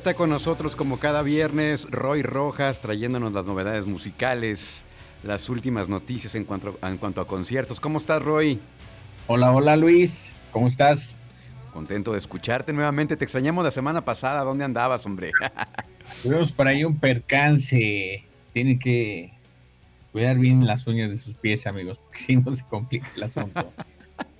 Está con nosotros como cada viernes Roy Rojas trayéndonos las novedades musicales, las últimas noticias en cuanto, en cuanto a conciertos. ¿Cómo estás, Roy? Hola, hola Luis, ¿cómo estás? Contento de escucharte nuevamente. Te extrañamos la semana pasada. ¿Dónde andabas, hombre? Tuvimos por ahí un percance. Tiene que cuidar bien las uñas de sus pies, amigos, porque si no se complica el asunto.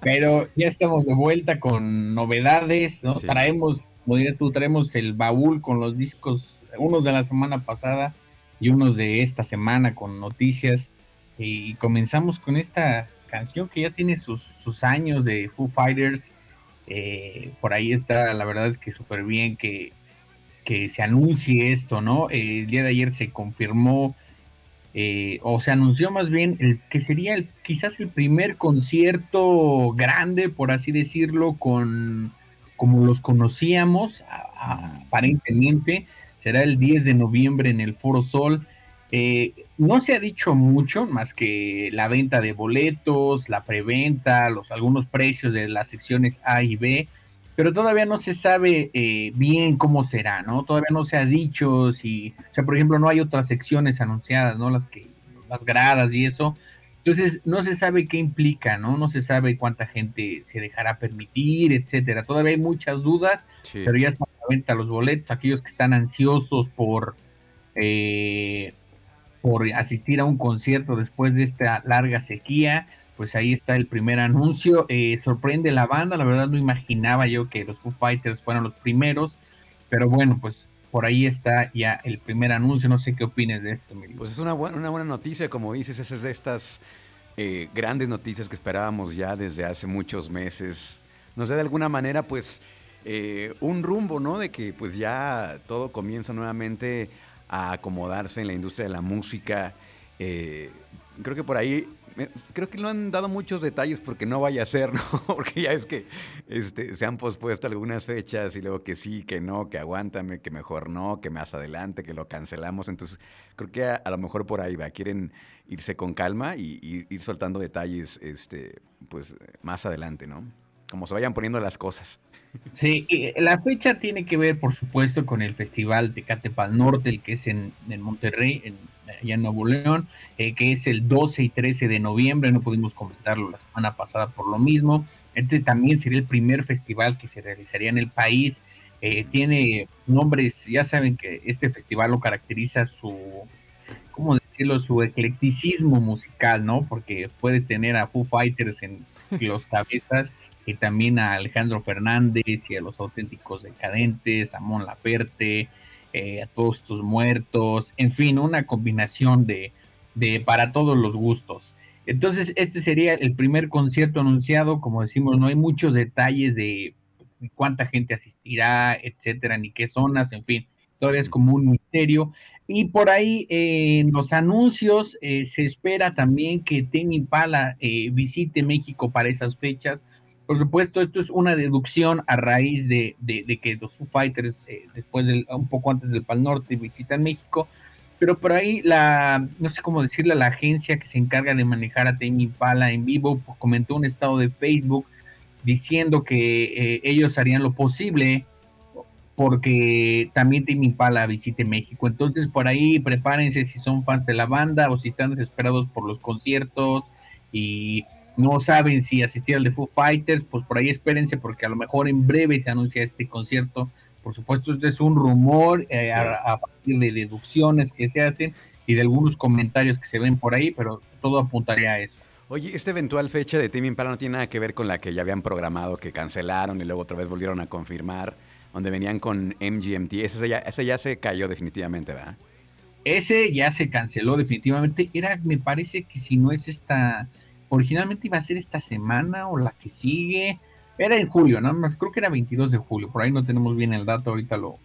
Pero ya estamos de vuelta con novedades, ¿no? Traemos, como dirías tú, traemos el baúl con los discos, unos de la semana pasada y unos de esta semana con noticias. Y comenzamos con esta canción que ya tiene sus, sus años de Foo Fighters. Eh, por ahí está, la verdad es que súper bien que, que se anuncie esto, ¿no? el día de ayer se confirmó eh, o se anunció más bien el que sería el, quizás el primer concierto grande, por así decirlo, con como los conocíamos aparentemente, será el 10 de noviembre en el Foro Sol. Eh, no se ha dicho mucho más que la venta de boletos, la preventa, los algunos precios de las secciones A y B pero todavía no se sabe eh, bien cómo será, ¿no? Todavía no se ha dicho si, o sea, por ejemplo, no hay otras secciones anunciadas, ¿no? Las que, las gradas y eso. Entonces, no se sabe qué implica, ¿no? No se sabe cuánta gente se dejará permitir, etcétera. Todavía hay muchas dudas, pero ya están a la venta los boletos. Aquellos que están ansiosos por, eh, por asistir a un concierto después de esta larga sequía, pues ahí está el primer anuncio. Eh, sorprende la banda, la verdad no imaginaba yo que los Foo Fighters fueran los primeros, pero bueno, pues por ahí está ya el primer anuncio. No sé qué opines de esto, Miguel. Pues es una, buena, una buena noticia, como dices, es de estas eh, grandes noticias que esperábamos ya desde hace muchos meses. Nos da de alguna manera, pues, eh, un rumbo, ¿no? De que pues ya todo comienza nuevamente a acomodarse en la industria de la música. creo que por ahí creo que no han dado muchos detalles porque no vaya a ser, ¿no? Porque ya es que este, se han pospuesto algunas fechas y luego que sí, que no, que aguántame, que mejor no, que más adelante, que lo cancelamos. Entonces, creo que a, lo mejor por ahí va. Quieren irse con calma y, ir soltando detalles este, pues, más adelante, ¿no? Como se vayan poniendo las cosas. Sí, la fecha tiene que ver, por supuesto, con el Festival Tecate Pal Norte, el que es en, en Monterrey, en allá en Nuevo León, eh, que es el 12 y 13 de noviembre, no pudimos comentarlo la semana pasada por lo mismo. Este también sería el primer festival que se realizaría en el país. Eh, tiene nombres, ya saben que este festival lo caracteriza su, ¿cómo decirlo? Su eclecticismo musical, ¿no? Porque puedes tener a Foo Fighters en los cabezas y también a Alejandro Fernández y a los auténticos decadentes, a Mon Laferte, eh, a todos estos muertos, en fin, una combinación de, de para todos los gustos. Entonces, este sería el primer concierto anunciado, como decimos, no hay muchos detalles de cuánta gente asistirá, etcétera, ni qué zonas, en fin, todavía es como un misterio. Y por ahí en los anuncios eh, se espera también que Temi Impala eh, visite México para esas fechas. Por supuesto, esto es una deducción a raíz de, que los Foo Fighters, eh, después del, un poco antes del Pal Norte, visitan México, pero por ahí la, no sé cómo decirle, la agencia que se encarga de manejar a Tame Impala en vivo pues, comentó un estado de Facebook diciendo que eh, ellos harían lo posible porque también Tame Impala visite México. Entonces por ahí prepárense si son fans de la banda o si están desesperados por los conciertos y no saben si asistir al de Foo Fighters, pues por ahí espérense porque a lo mejor en breve se anuncia este concierto. Por supuesto, este es un rumor eh, a, partir de deducciones que se hacen y de algunos comentarios que se ven por ahí, pero todo apuntaría a eso. Oye, esta eventual fecha de Timmy Impala no tiene nada que ver con la que ya habían programado, que cancelaron y luego otra vez volvieron a confirmar, donde venían con MGMT. Ese ya, ese ya se cayó definitivamente, ¿verdad? Ese ya se canceló definitivamente. Era, me parece que si no es esta, originalmente iba a ser esta semana o la que sigue. Era en julio, ¿no? Creo que era 22 de julio. Por ahí no tenemos bien el dato, ahorita lo,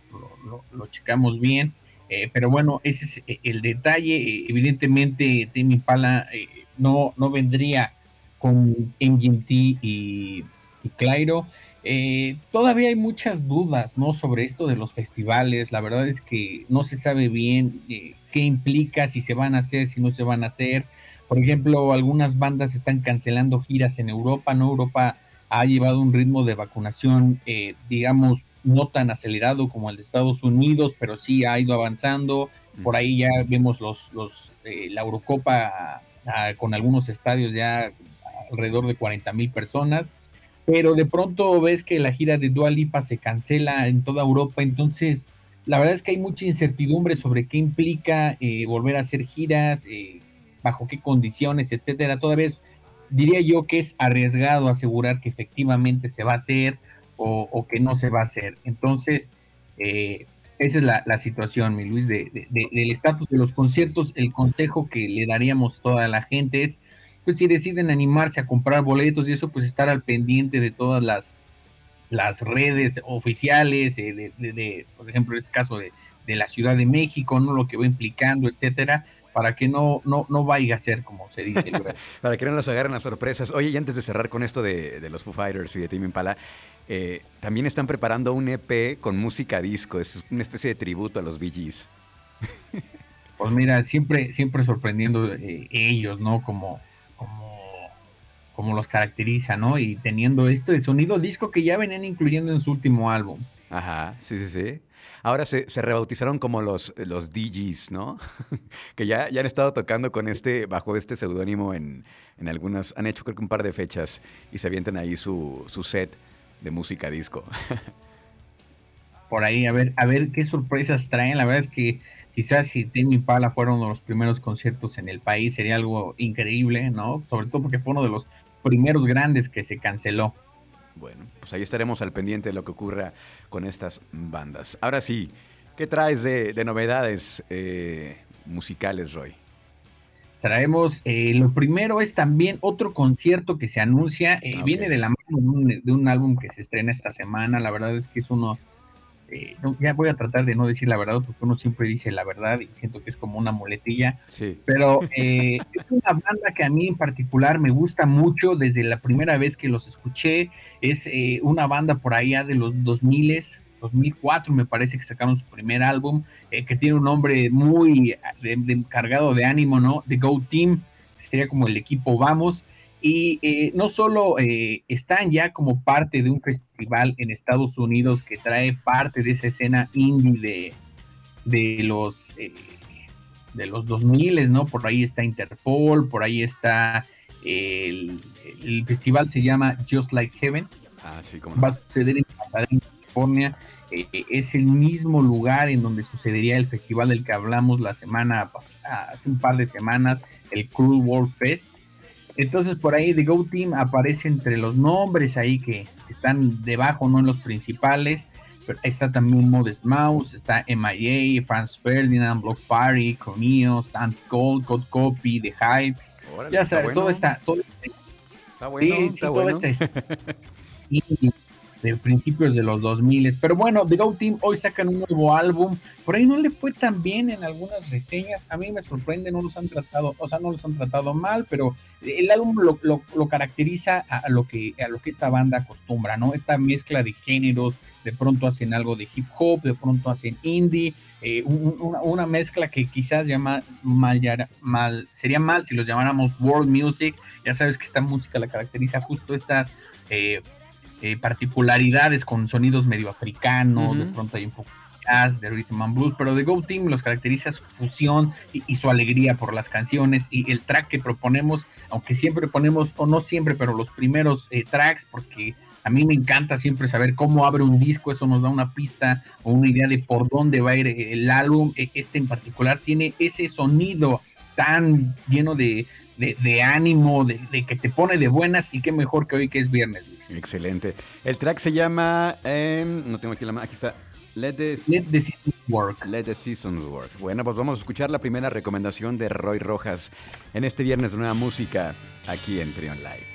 lo, checamos bien. Eh, pero bueno, ese es eh, el detalle. Evidentemente, Timmy Impala eh, no, no vendría con MGMT y, y. Eh, todavía hay muchas dudas, ¿no? Sobre esto de los festivales. La verdad es que no se sabe bien eh, qué implica, si se van a hacer, si no se van a hacer. Por ejemplo, algunas bandas están cancelando giras en Europa, ¿no? Europa ha llevado un ritmo de vacunación, eh, digamos, no tan acelerado como el de Estados Unidos, pero sí ha ido avanzando. Por ahí ya vemos los, los la Eurocopa con algunos estadios ya alrededor de 40 mil personas, pero de pronto ves que la gira de Dua Lipa se cancela en toda Europa, entonces la verdad es que hay mucha incertidumbre sobre qué implica eh, volver a hacer giras, eh, bajo qué condiciones, etcétera. Todavía diría yo que es arriesgado asegurar que efectivamente se va a hacer o, que no se va a hacer. Entonces, eh, esa es la, situación, mi Luis, de, del estatus de los conciertos. El consejo que le daríamos toda la gente es, pues si deciden animarse a comprar boletos y eso, pues estar al pendiente de todas las, las redes oficiales, eh, de, por ejemplo, en este caso de, la Ciudad de México, ¿no? Lo que va implicando, etcétera, para que no, no, no vaya a ser como se dice. para que no nos agarren las sorpresas. Oye, y antes de cerrar con esto de, los Foo Fighters y de Tim Impala, eh, también están preparando un EP con música disco, es una especie de tributo a los Bee Gees. Pues mira, siempre, siempre sorprendiendo eh, ellos, ¿no? Como, como, como los caracteriza, ¿no? Y teniendo esto de sonido disco que ya venían incluyendo en su último álbum. Ajá, sí, sí, sí. Ahora se, rebautizaron como los, los DJs, ¿no? que ya, ya han estado tocando con este, bajo este seudónimo en, en algunas, han hecho creo que un par de fechas y se avientan ahí su, su set de música disco. Por ahí, a ver, a ver qué sorpresas traen. La verdad es que quizás si Timmy Pala fuera uno de los primeros conciertos en el país, sería algo increíble, ¿no? Sobre todo porque fue uno de los primeros grandes que se canceló. Bueno, pues ahí estaremos al pendiente de lo que ocurra con estas bandas. Ahora sí, ¿qué traes de, novedades eh, musicales, Roy? traemos, eh, lo primero es también otro concierto que se anuncia, eh, viene de la mano de un, álbum que se estrena esta semana, la verdad es que es uno, eh, ya voy a tratar de no decir la verdad, porque uno siempre dice la verdad y siento que es como una muletilla, sí. pero es una banda que a mí en particular me gusta mucho desde la primera vez que los escuché, es una banda por allá de los 2000 2004 me parece que sacaron su primer álbum, eh, que tiene un nombre muy de, cargado de ánimo, ¿no? The Go Team, sería como el equipo Vamos. Y eh, no solo eh, están ya como parte de un festival en Estados Unidos que trae parte de esa escena indie de, de los de los 2000, ¿no? Por ahí está Interpol, por ahí está el, festival se llama Just Like Heaven. Ah, sí, como Va a suceder en California eh, es el mismo lugar en donde sucedería el festival del que hablamos la semana pasada, hace un par de semanas, el Cruel World Fest. Entonces por ahí The Go Team aparece entre los nombres ahí que están debajo, no en los principales. Pero está también Modest Mouse, está MIA, Franz Ferdinand, Block Party, Cronio, Sant Gold, Code Copy, The Hypes. ya sabes, todo está. Todo, está bueno, sí, está bueno. Todo está, de principios de los 2000. Pero bueno, The Go Team hoy sacan un nuevo álbum. Por ahí no le fue tan bien en algunas reseñas. A mí me sorprende, no los han tratado, o sea, no los han tratado mal, pero el álbum lo, caracteriza a, lo que, a lo que esta banda acostumbra, ¿no? Esta mezcla de géneros, de pronto hacen algo de hip hop, de pronto hacen indie. Eh, una, mezcla que quizás llama mal, mal, sería mal si los llamáramos world music. Ya sabes que esta música la caracteriza justo esta eh, eh, particularidades con sonidos medio africanos, de pronto hay un poco jazz, de rhythm and blues, pero de Go Team los caracteriza su fusión y, su alegría por las canciones y el track que proponemos, aunque siempre ponemos, o no siempre, pero los primeros eh, tracks, porque a mí me encanta siempre saber cómo abre un disco, eso nos da una pista o una idea de por dónde va a ir el álbum. E, este en particular tiene ese sonido tan lleno de, de, ánimo, de, que te pone de buenas y qué mejor que hoy que es viernes. Excelente. El track se llama, em, no tengo aquí la mano, aquí está. Let the, Seasons Work. Let the Seasons Work. Bueno, pues vamos a escuchar la primera recomendación de Roy Rojas en este viernes de nueva música aquí en Trion Live.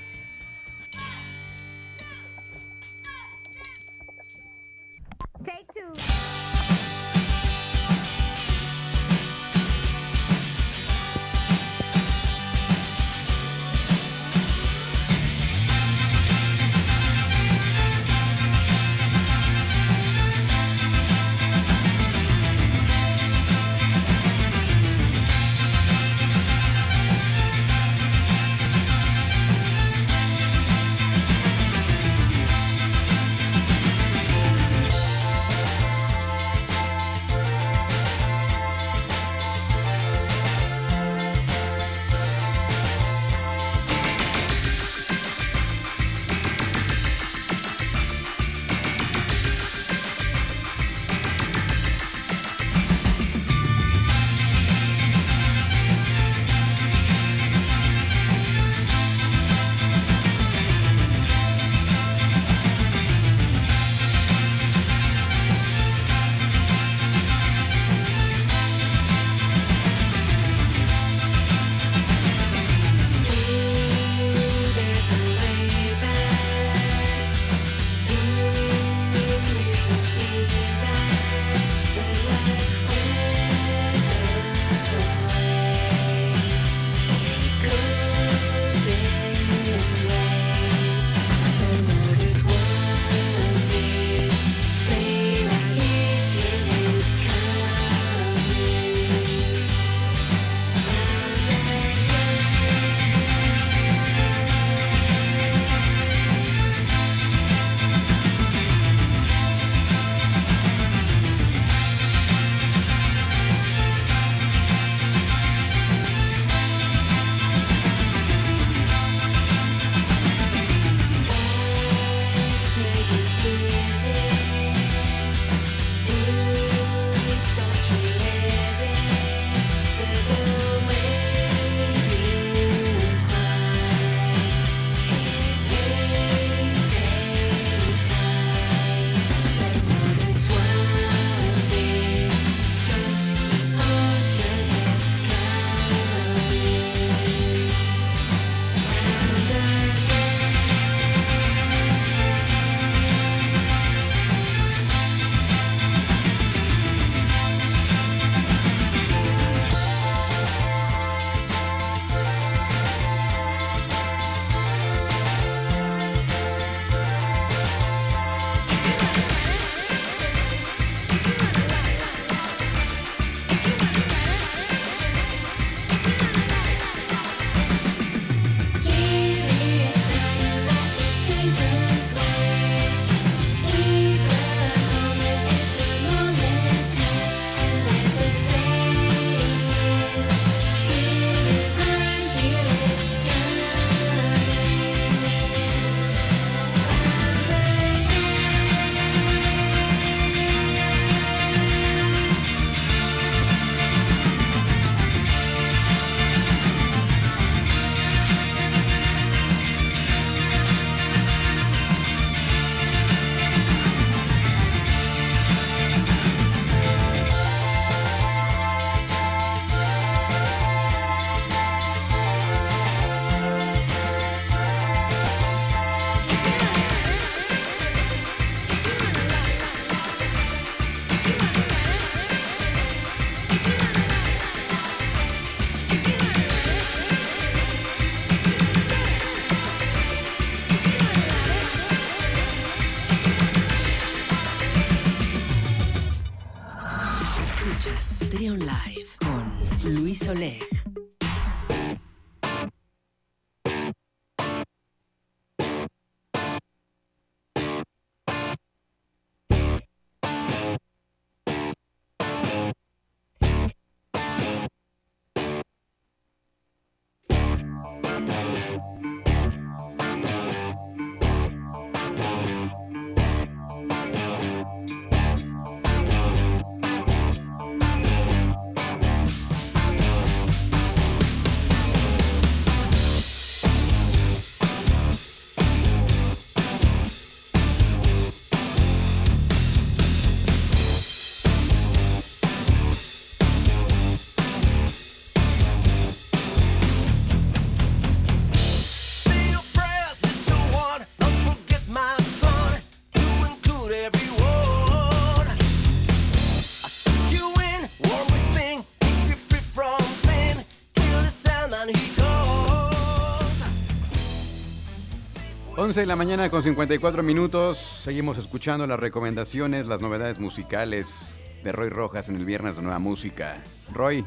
11 de la mañana con 54 minutos. Seguimos escuchando las recomendaciones, las novedades musicales de Roy Rojas en el Viernes de Nueva Música. Roy.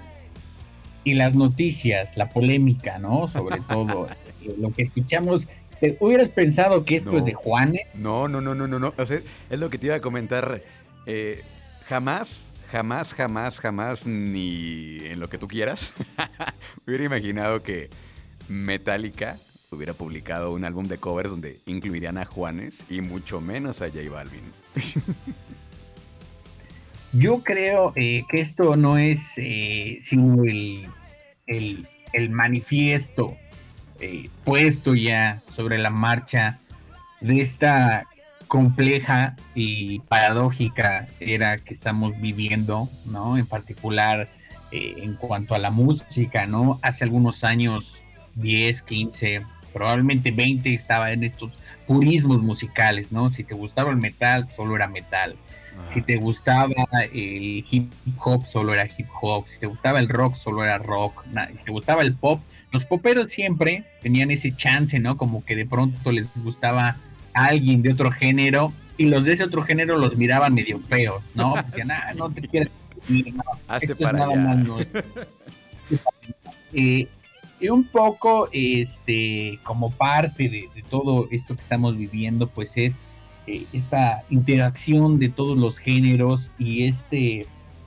Y las noticias, la polémica, ¿no? Sobre todo lo que escuchamos. hubieras pensado que esto es de Juanes? No, no, no, no, no, no. es lo que te iba a comentar. Eh, jamás, jamás, jamás, jamás, ni en lo que tú quieras, hubiera imaginado que Metallica hubiera publicado un álbum de covers donde incluirían a Juanes y mucho menos a J Balvin. Yo creo eh, que esto no es eh, sino el, el, manifiesto eh, puesto ya sobre la marcha de esta compleja y paradójica era que estamos viviendo, ¿no? En particular en cuanto a la música, ¿no? Hace algunos años, 10, 15, probablemente 20 estaba en estos purismos musicales, ¿no? Si te gustaba el metal, solo era metal. Si te gustaba el hip hop, solo era hip hop. Si te gustaba el rock, solo era rock. Si te gustaba el pop, los poperos siempre tenían ese chance, ¿no? Como que de pronto les gustaba a alguien de otro género y los de ese otro género los miraban medio feos, ¿no? Decían, ah, no te quieres. Hazte para allá. Eh, y un poco, este, como parte de, todo esto que estamos viviendo, pues es eh, esta interacción de todos los géneros y este,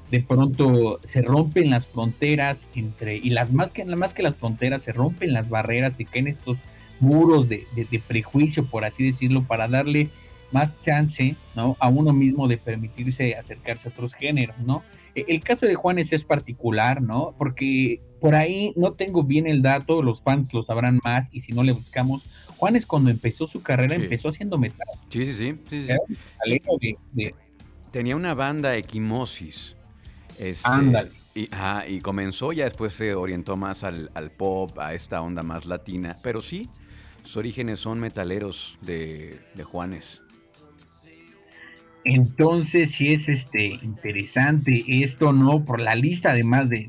de pronto se rompen las fronteras entre, y las más que, más que las fronteras, se rompen las barreras y caen estos muros de, de prejuicio, por así decirlo, para darle más chance, ¿no? A uno mismo de permitirse acercarse a otros géneros, ¿no? E, el caso de Juanes es particular, ¿no? Porque por ahí no tengo bien el dato, los fans lo sabrán más y si no le buscamos, Juanes cuando empezó su carrera empezó haciendo metal. Sí, sí, sí. Tenía una banda Equimosis. Este, Y, y comenzó, ya después se orientó más al, pop, a esta onda más latina. Pero sí, sus orígenes son metaleros de, de Juanes. Entonces, sí es este interesante esto, ¿no? Por la lista, además de,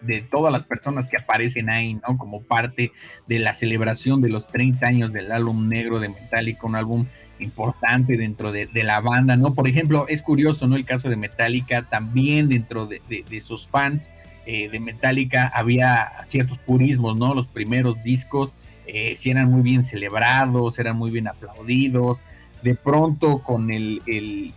de, todas las personas que aparecen ahí, ¿no? Como parte de la celebración de los 30 años del álbum negro de Metallica, un álbum importante dentro de, la banda, ¿no? Por ejemplo, es curioso, ¿no? El caso de Metallica, también dentro de, sus fans eh, de Metallica había ciertos purismos, ¿no? Los primeros discos eh, sí eran muy bien celebrados, eran muy bien aplaudidos de pronto con el, el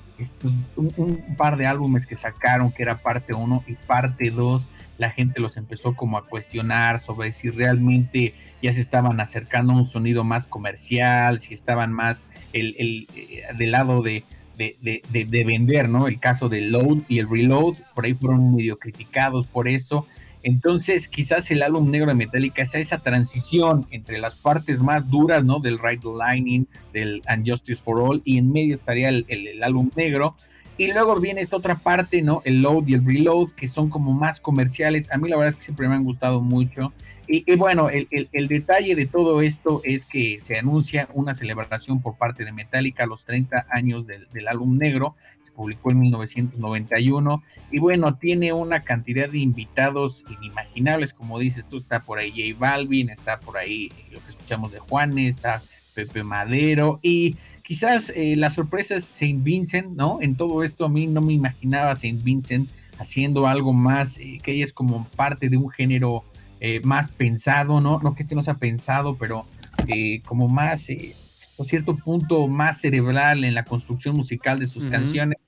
un, par de álbumes que sacaron, que era parte 1 y parte 2, la gente los empezó como a cuestionar sobre si realmente ya se estaban acercando a un sonido más comercial, si estaban más el, el, eh, del lado de, de, de, de, vender, ¿no? El caso del load y el reload, por ahí fueron medio criticados por eso. Entonces, quizás el álbum negro de Metallica sea esa transición entre las partes más duras, ¿no? Del Right Lining, del And Justice for All, y en medio estaría el, el álbum negro. Y luego viene esta otra parte, ¿no? El load y el reload, que son como más comerciales. A mí la verdad es que siempre me han gustado mucho. Y, bueno, el, detalle de todo esto es que se anuncia una celebración por parte de Metallica a los 30 años del, álbum negro, se publicó en 1991, y bueno, tiene una cantidad de invitados inimaginables, como dices tú, está por ahí J Balvin, está por ahí lo que escuchamos de Juanes, está Pepe Madero, y quizás eh, la sorpresa es Saint Vincent, ¿no? En todo esto a mí no me imaginaba Saint Vincent haciendo algo más, eh, que ella es como parte de un género eh, más pensado, ¿no? No que este no sea pensado, pero eh, como más, eh, hasta cierto punto más cerebral en la construcción musical de sus canciones.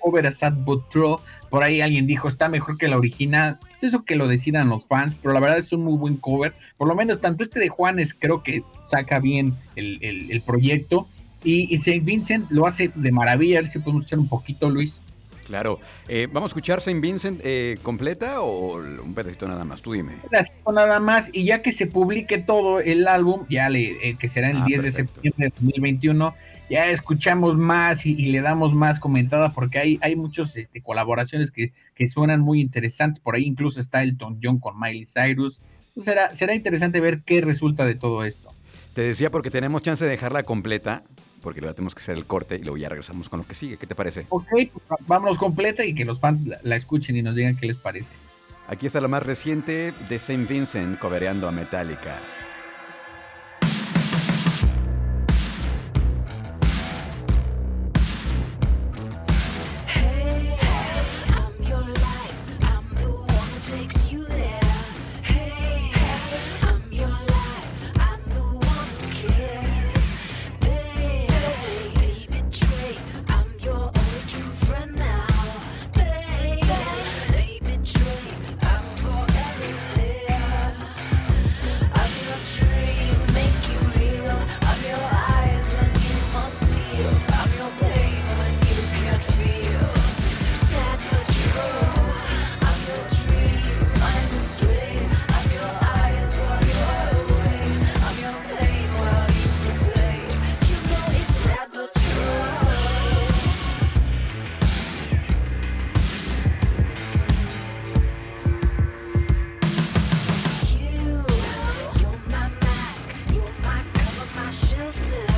Cover a Sad But True, por ahí alguien dijo, está mejor que la original. Es eso que lo decidan los fans, pero la verdad es un muy buen cover. Por lo menos tanto este de Juanes creo que saca bien el, proyecto. Y, y St. Vincent lo hace de maravilla. A ver si podemos escuchar un poquito, Luis. Claro. Eh, ¿Vamos a escuchar Saint Vincent eh, completa o un pedacito nada más? Tú dime. Un pedacito nada más. Y ya que se publique todo el álbum, ya le, eh, que será el 10 ah, de septiembre de 2021, ya escuchamos más y, le damos más comentada porque hay, hay muchas este, colaboraciones que, que, suenan muy interesantes. Por ahí incluso está Elton John con Miley Cyrus. Será, será interesante ver qué resulta de todo esto. Te decía porque tenemos chance de dejarla completa porque luego tenemos que hacer el corte y luego ya regresamos con lo que sigue. ¿Qué te parece? Ok, pues vámonos completa y que los fans la, escuchen y nos digan qué les parece. Aquí está la más reciente de Saint Vincent cobereando a Metallica. to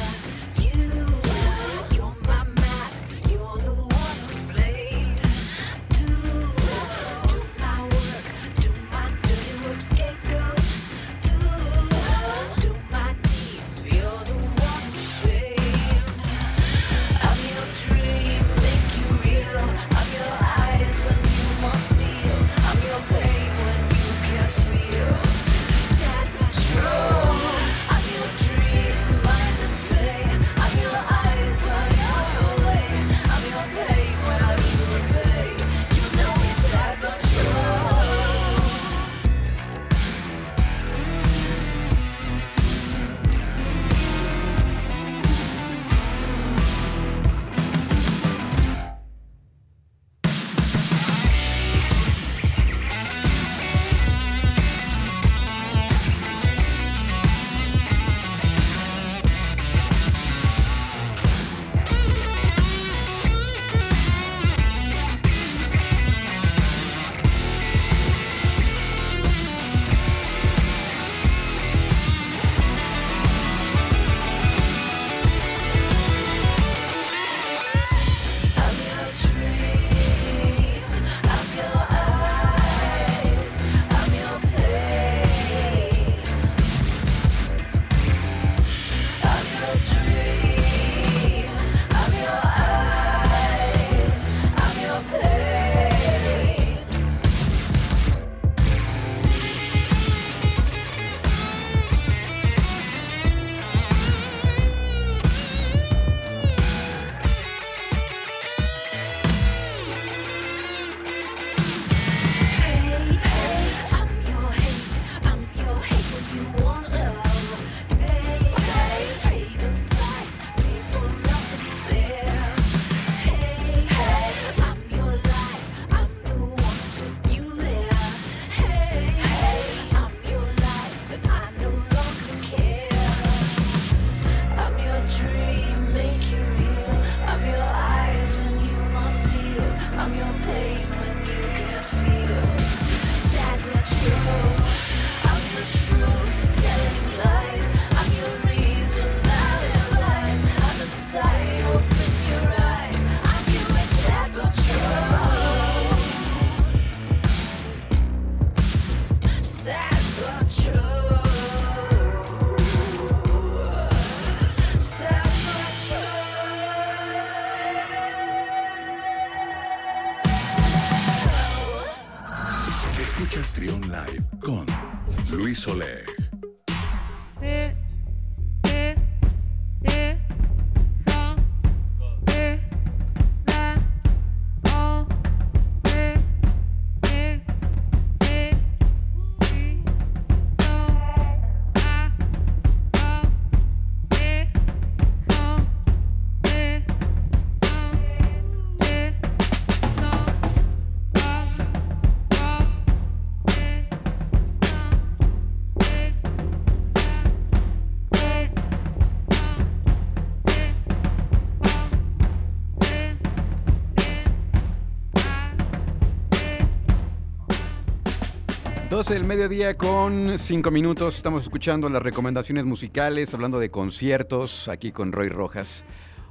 12 del mediodía con 5 minutos. Estamos escuchando las recomendaciones musicales, hablando de conciertos, aquí con Roy Rojas.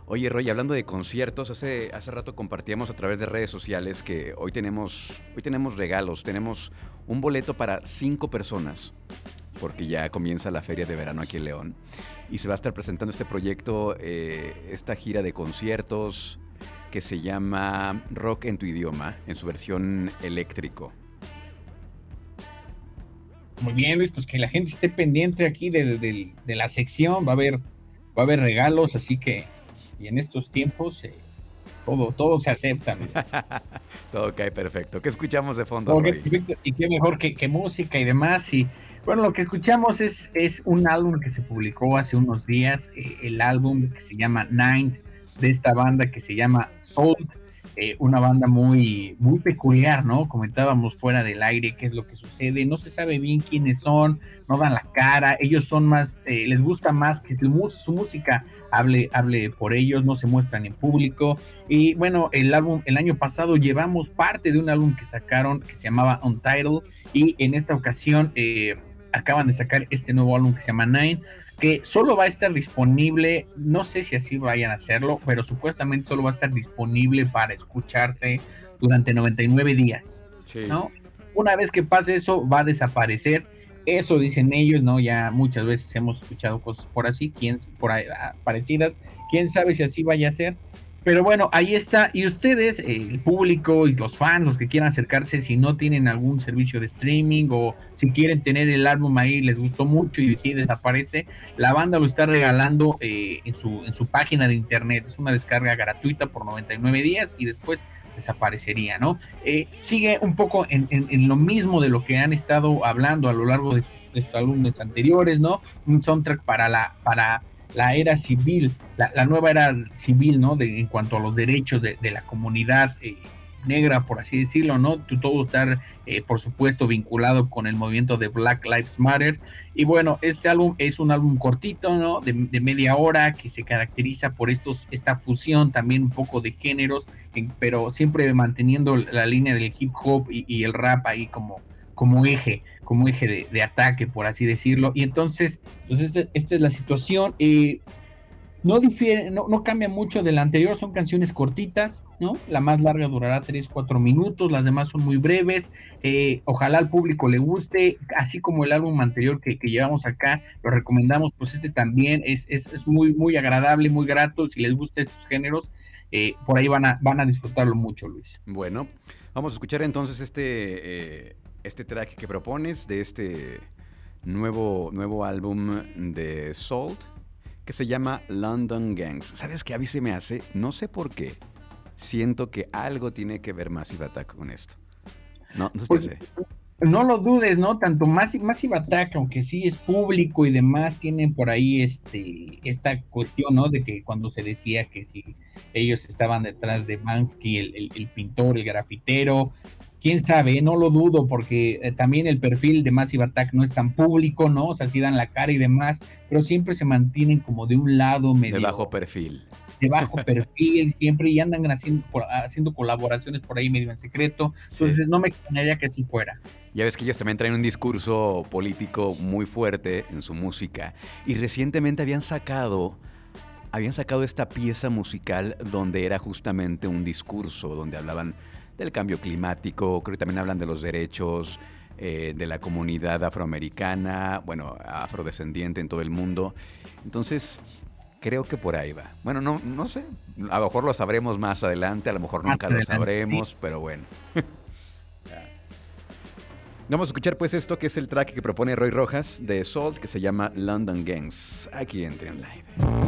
Oye, Roy, hablando de conciertos, hace, hace rato compartíamos a través de redes sociales que hoy tenemos, hoy tenemos regalos. Tenemos un boleto para 5 personas, porque ya comienza la feria de verano aquí en León. Y se va a estar presentando este proyecto, eh, esta gira de conciertos que se llama Rock en tu idioma, en su versión eléctrico. Muy bien, Luis, pues que la gente esté pendiente aquí de, la sección, va a haber, va a haber regalos, así que y en estos tiempos eh, todo, todo se acepta. todo cae perfecto. ¿Qué escuchamos de fondo? y qué mejor que, música y demás. Y bueno, lo que escuchamos es, es un álbum que se publicó hace unos días, eh, el álbum que se llama Nine de esta banda que se llama Salt eh, una banda muy, muy peculiar, ¿no? Comentábamos fuera del aire qué es lo que sucede, no se sabe bien quiénes son, no dan la cara, ellos son más, eh, les gusta más que su, música hable, hable por ellos, no se muestran en público. Y bueno, el álbum, el año pasado llevamos parte de un álbum que sacaron que se llamaba Untitled y en esta ocasión eh, acaban de sacar este nuevo álbum que se llama Nine que solo va a estar disponible, no sé si así vayan a hacerlo, pero supuestamente solo va a estar disponible para escucharse durante 99 días. ¿no? Una vez que pase eso, va a desaparecer. Eso dicen ellos, ¿no? Ya muchas veces hemos escuchado cosas por así, quién, por ahí, ah, parecidas. Quién sabe si así vaya a ser. Pero bueno, ahí está. Y ustedes, el público y los fans, los que quieran acercarse, si no tienen algún servicio de streaming o si quieren tener el álbum ahí, les gustó mucho y si desaparece, la banda lo está regalando eh, en, su, en su página de internet. Es una descarga gratuita por 99 días y después desaparecería, ¿no? Eh, sigue un poco en, lo mismo de lo que han estado hablando a lo largo de sus, álbumes anteriores, ¿no? Un soundtrack para la, para la era civil, la, nueva era civil, ¿no? De, en cuanto a los derechos de, la comunidad eh, negra, por así decirlo, ¿no? Todo estar, eh, por supuesto, vinculado con el movimiento de Black Lives Matter. Y bueno, este álbum es un álbum cortito, ¿no? De, media hora que se caracteriza por estos, esta fusión también un poco de géneros, pero siempre manteniendo la línea del hip hop y, el rap ahí como, como eje como eje de, ataque, por así decirlo. Y entonces, pues esta, es la situación. Eh, no difiere, no, no, cambia mucho de la anterior, son canciones cortitas, ¿no? La más larga durará 3, 4 minutos, las demás son muy breves. Eh, ojalá al público le guste, así como el álbum anterior que, llevamos acá, lo recomendamos, pues este también es, es, es, muy, muy agradable, muy grato. Si les gusta estos géneros, eh, por ahí van a, van a disfrutarlo mucho, Luis. Bueno, vamos a escuchar entonces este este track que propones de este nuevo, nuevo álbum de Salt que se llama London Gangs. ¿Sabes qué a mí se me hace? No sé por qué. Siento que algo tiene que ver Massive Attack con esto. No, no pues, No lo dudes, ¿no? Tanto Massive Attack, aunque sí es público y demás, tienen por ahí este, esta cuestión, ¿no? De que cuando se decía que si ellos estaban detrás de Bansky, el, el pintor, el grafitero, quién sabe, no lo dudo, porque eh, también el perfil de Massive Attack no es tan público, ¿no? O sea, sí dan la cara y demás, pero siempre se mantienen como de un lado medio. De bajo perfil. De bajo perfil, siempre, y andan haciendo, haciendo colaboraciones por ahí medio en secreto. Entonces, no me extrañaría que así fuera. Ya ves que ellos también traen un discurso político muy fuerte en su música. Y recientemente habían sacado habían sacado esta pieza musical donde era justamente un discurso, donde hablaban del cambio climático, creo que también hablan de los derechos eh, de la comunidad afroamericana, bueno, afrodescendiente en todo el mundo. Entonces, creo que por ahí va. Bueno, no, no sé, a lo mejor lo sabremos más adelante, a lo mejor nunca lo sabremos, pero bueno. Vamos a escuchar pues esto que es el track que propone Roy Rojas de Salt que se llama London Gangs, aquí en Trion Live.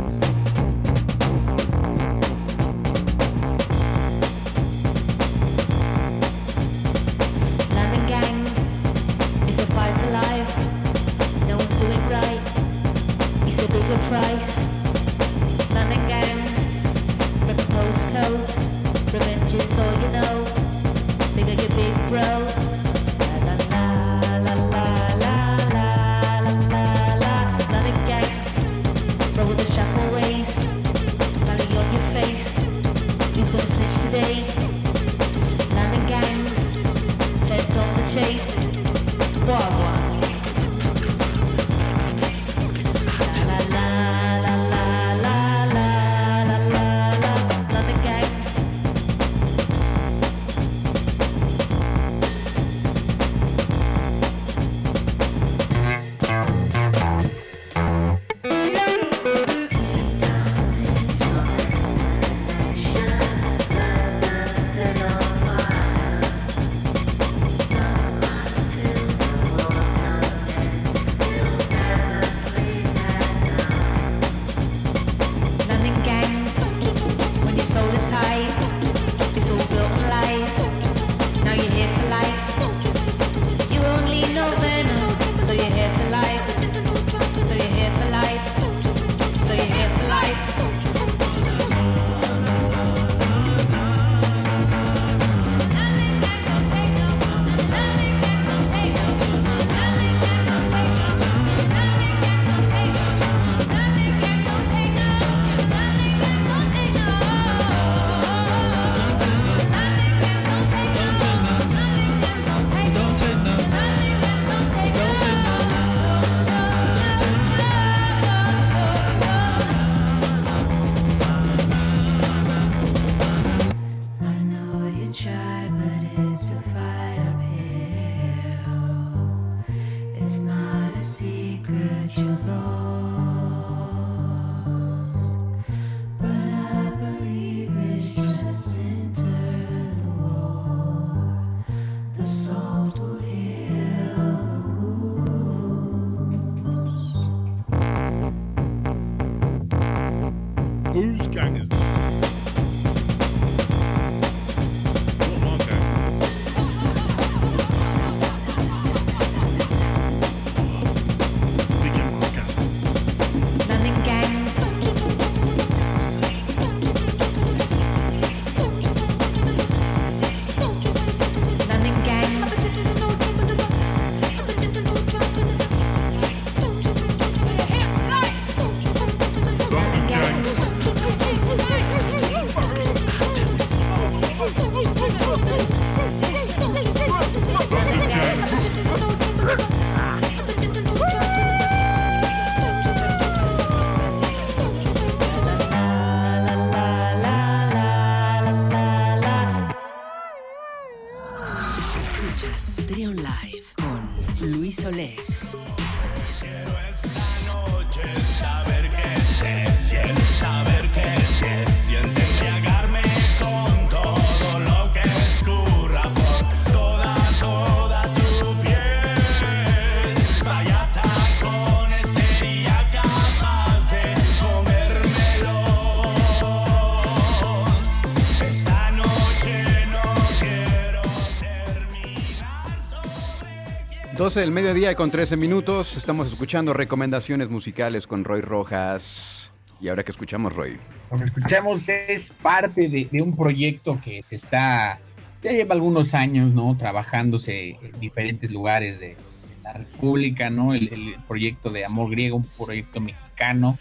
12 del mediodía con 13 minutos. Estamos escuchando recomendaciones musicales con Roy Rojas. ¿Y ahora que escuchamos, Roy? Lo que escuchamos es parte de, un proyecto que se está, ya lleva algunos años, ¿no? Trabajándose en diferentes lugares de, la República, ¿no? El, proyecto de Amor Griego, un proyecto mexicano,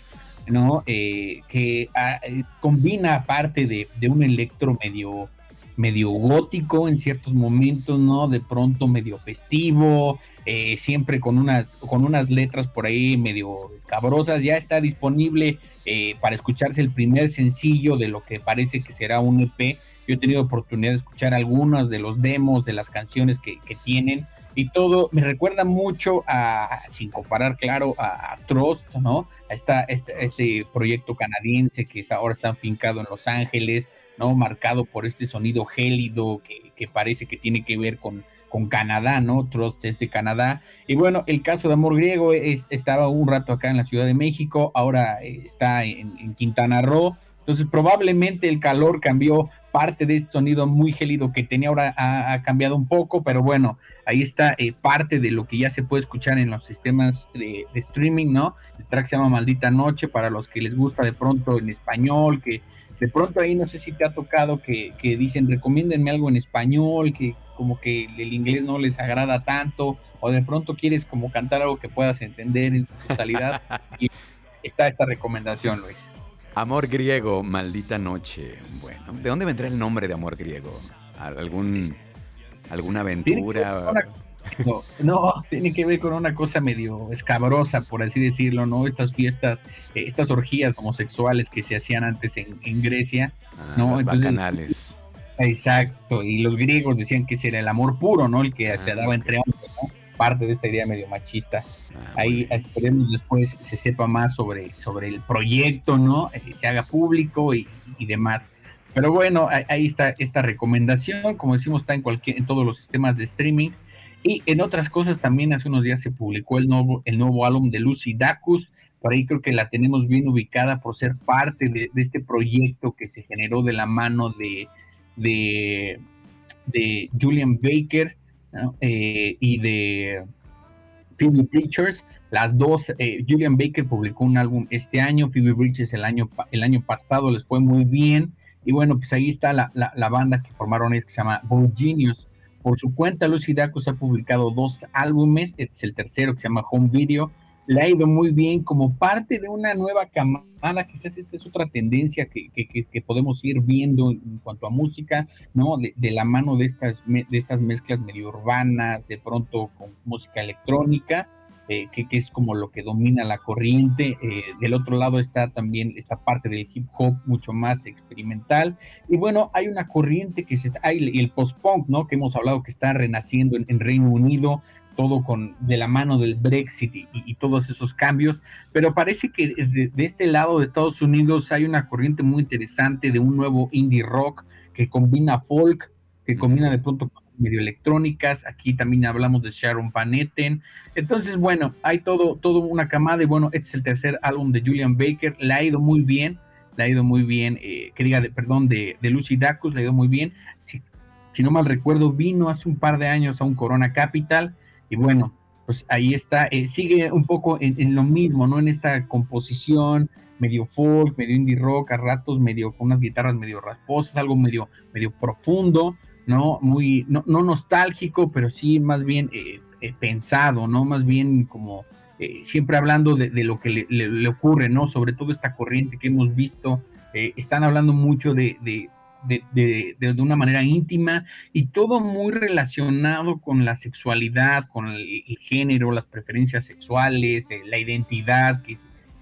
¿no? Eh, que ah, eh, combina parte de un electro medio, medio gótico en ciertos momentos, ¿no? De pronto medio festivo, eh, siempre con unas, con unas letras por ahí medio escabrosas. Ya está disponible eh, para escucharse el primer sencillo de lo que parece que será un EP. Yo he tenido oportunidad de escuchar algunos de los demos de las canciones que, que tienen y todo me recuerda mucho a, sin comparar, claro, a, a Trust, ¿no? A esta, este, este proyecto canadiense que está, ahora está afincado en Los Ángeles, ¿no? Marcado por este sonido gélido que, que parece que tiene que ver con, con Canadá, ¿no? Trust es de Canadá. Y bueno, el caso de Amor Griego es, estaba un rato acá en la Ciudad de México, ahora eh, está en, Quintana Roo. Entonces probablemente el calor cambió parte de ese sonido muy gélido que tenía ahora ha, ha cambiado un poco, pero bueno, ahí está eh, parte de lo que ya se puede escuchar en los sistemas de, de, streaming, ¿no? El track se llama Maldita Noche para los que les gusta de pronto en español, que de pronto ahí no sé si te ha tocado que, que dicen recomiéndenme algo en español, que como que el inglés no les agrada tanto, o de pronto quieres como cantar algo que puedas entender en su totalidad. y está esta recomendación, Luis. Amor griego, maldita noche. Bueno, ¿de dónde vendrá el nombre de amor griego? ¿Algún, ¿Alguna aventura? No, no, tiene que ver con una cosa medio escabrosa, por así decirlo, ¿no? Estas fiestas, eh, estas orgías homosexuales que se hacían antes en, en Grecia, Ah, ¿no? Entonces, bacanales. Exacto, y los griegos decían que ese era el amor puro, ¿no? El que Ah, se daba ok. entre hombres, ¿no? Parte de esta idea medio machista. Ah, Ahí esperemos después se sepa más sobre, sobre el proyecto, ¿no? Eh, se haga público y, y demás. Pero bueno, ahí, ahí está esta recomendación, como decimos, está en cualquier, en todos los sistemas de streaming. Y en otras cosas también hace unos días se publicó el nuevo, el nuevo álbum de Lucy Dacus. Por ahí creo que la tenemos bien ubicada por ser parte de, este proyecto que se generó de la mano de, de, Julian Baker. Eh, y de Phoebe Bridgers. Las dos, eh, Julian Baker publicó un álbum este año, Phoebe Bridgers el año, el año pasado les fue muy bien. Y bueno, pues ahí está la, la, banda que formaron, es que se llama Bo Genius. Por su cuenta, Lucy Dacus ha publicado dos álbumes, este es el tercero que se llama Home Video. Le ha ido muy bien como parte de una nueva camada, quizás esta es otra tendencia que, que, que- podemos ir viendo en, cuanto a música, ¿no? De, de la mano de estas, de estas mezclas medio urbanas, de pronto con música electrónica, eh, que, es como lo que domina la corriente. Eh, del otro lado está también esta parte del hip hop mucho más experimental. Y bueno, hay una corriente que se está, hay el post-punk, ¿no? Que hemos hablado que está renaciendo en, en Reino Unido, todo con de la mano del Brexit y, todos esos cambios, pero parece que de, este lado de Estados Unidos hay una corriente muy interesante de un nuevo indie rock que combina folk, que combina de pronto cosas medio electrónicas, aquí también hablamos de Sharon Van Etten, entonces bueno, hay todo, todo una camada y bueno, este es el tercer álbum de Julian Baker, le ha ido muy bien, le ha ido muy bien, eh, que diga, de, perdón, de, de Lucy Dacus, le ha ido muy bien. Si, si no mal recuerdo, vino hace un par de años a un Corona Capital y bueno, pues ahí está, eh, sigue un poco en, en, lo mismo, ¿no? En esta composición medio folk, medio indie rock, a ratos medio con unas guitarras medio rasposas, algo medio, medio profundo, ¿no? Muy, no, no nostálgico, pero sí más bien eh, eh, pensado, ¿no? Más bien como eh, siempre hablando de, lo que le, le, ocurre, ¿no? Sobre todo esta corriente que hemos visto, están hablando mucho de, de de, de, de, una manera íntima y todo muy relacionado con la sexualidad, con el, género, las preferencias sexuales, eh, la identidad, que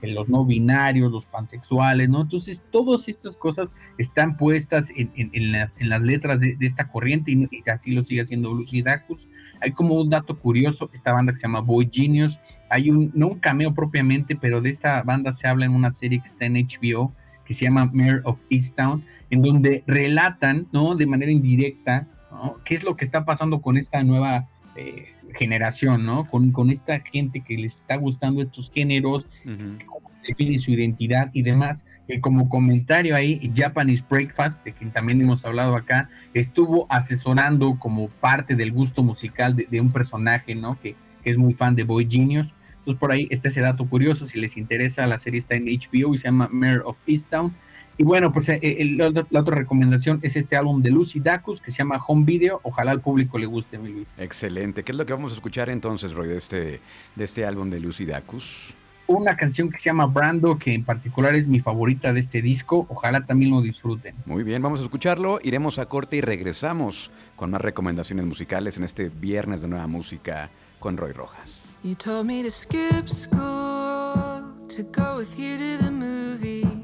los no binarios, los pansexuales, ¿no? Entonces, todas estas cosas están puestas en, las, letras de, esta corriente y, y, así lo sigue haciendo Lucy Dacus. Hay como un dato curioso, esta banda que se llama Boy Genius, hay un, no un cameo propiamente, pero de esta banda se habla en una serie que está en HBO, que se llama Mayor of Easttown, en donde relatan, ¿no? De manera indirecta, ¿no? ¿Qué es lo que está pasando con esta nueva eh, generación, ¿no? Con, con, esta gente que les está gustando estos géneros, uh -huh. define su identidad y demás. Como comentario ahí, Japanese Breakfast, de quien también hemos hablado acá, estuvo asesorando como parte del gusto musical de, de un personaje, ¿no? Que, que, es muy fan de Boy Genius. Entonces por ahí está ese dato curioso, si les interesa, la serie está en HBO y se llama Mayor of Easttown. Y bueno, pues eh, el, la, la, otra recomendación es este álbum de Lucy Dacus que se llama Home Video. Ojalá al público le guste, mi Luis. Excelente. ¿Qué es lo que vamos a escuchar entonces, Roy, de este, de este álbum de Lucy Dacus? Una canción que se llama Brando, que en particular es mi favorita de este disco. Ojalá también lo disfruten. Muy bien, vamos a escucharlo. Iremos a corte y regresamos con más recomendaciones musicales en este viernes de nueva música con Roy Rojas. You told me to skip school to go with you to the movies.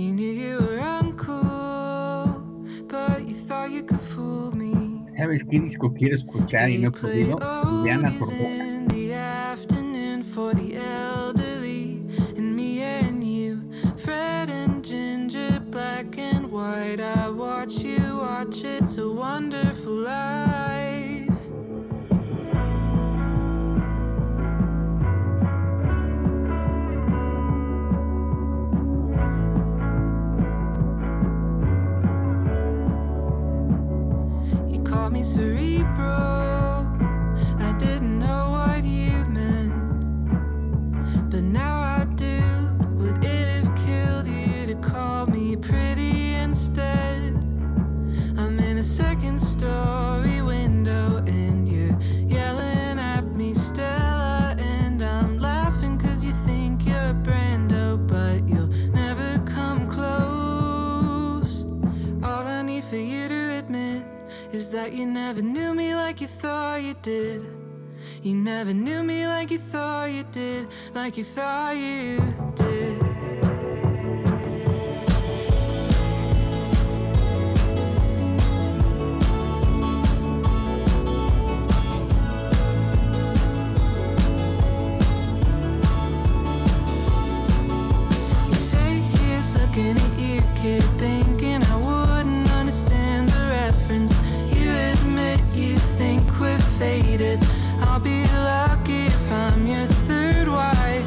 You knew you were uncool, but you thought you could fool me. ¿Sabes qué disco quiero escuchar y no he podido? Diana Sorbona. In the afternoon for the elderly, and me and you, Fred and Ginger, black and white. I watch you watch, it's a wonderful life. That you never knew me like you thought you did. You never knew me like you thought you did, like you thought you did. Faded. I'll be lucky if I'm your third wife.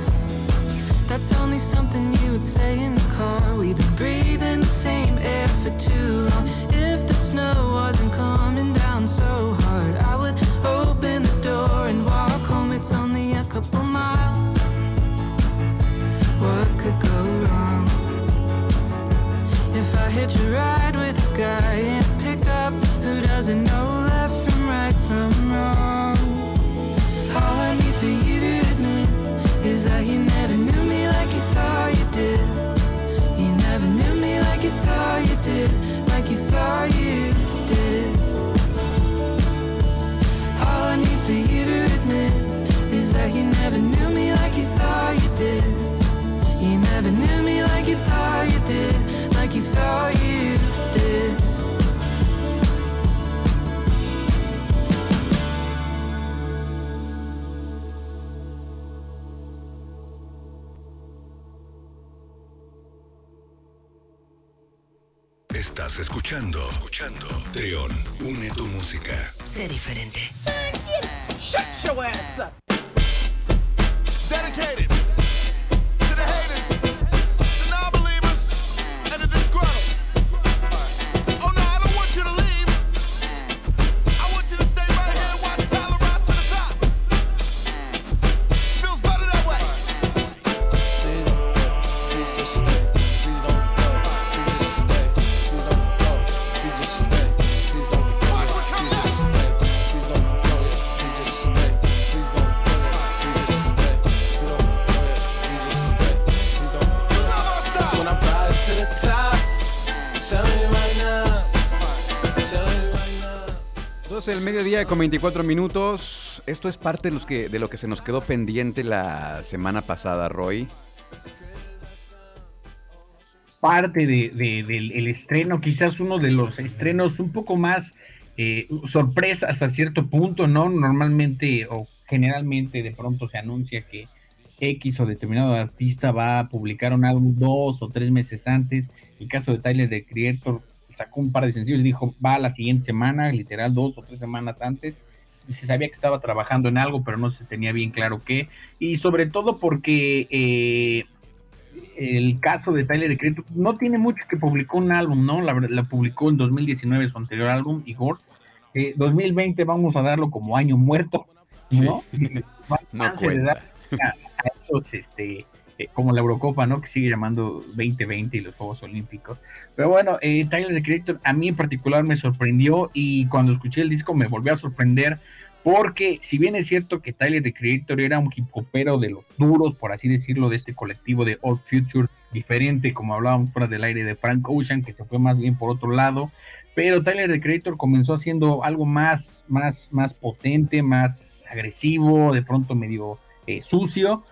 That's only something you would say in the car. We've been breathing the same air for too long. If the snow wasn't coming down so hard, I would open the door and walk home. It's only a couple miles. What could go wrong? If I hitch a ride with a guy música. Sé diferente. con 24 minutos. Esto es parte de, los que, de lo que se nos quedó pendiente la semana pasada, Roy. Parte de, del el estreno, quizás uno de los estrenos un poco más eh, sorpresa hasta cierto punto, ¿no? Normalmente o generalmente de pronto se anuncia que X o determinado artista va a publicar un álbum dos o tres meses antes. El caso de Tyler de Creator sacó un par de sencillos y dijo va a la siguiente semana, literal dos o tres semanas antes. Se sabía que estaba trabajando en algo, pero no se tenía bien claro qué. Y sobre todo porque eh, el caso de Tyler de Creator no tiene mucho que publicó un álbum, ¿no? La, publicó en 2019 su anterior álbum, Igor. Eh, 2020 vamos a darlo como año muerto, ¿no? No cuenta. dar a, a esos, este, eh, como la Eurocopa, ¿no? Que sigue llamando 2020 y los Juegos Olímpicos. Pero bueno, eh, Tyler, the Creator, a mí en particular me sorprendió y cuando escuché el disco me volvió a sorprender porque si bien es cierto que Tyler, the Creator, era un hip hopero de los duros, por así decirlo, de este colectivo de Old Future, diferente, como hablábamos fuera del aire de Frank Ocean, que se fue más bien por otro lado, pero Tyler, the Creator, comenzó haciendo algo más, más, más potente, más agresivo, de pronto medio eh, sucio,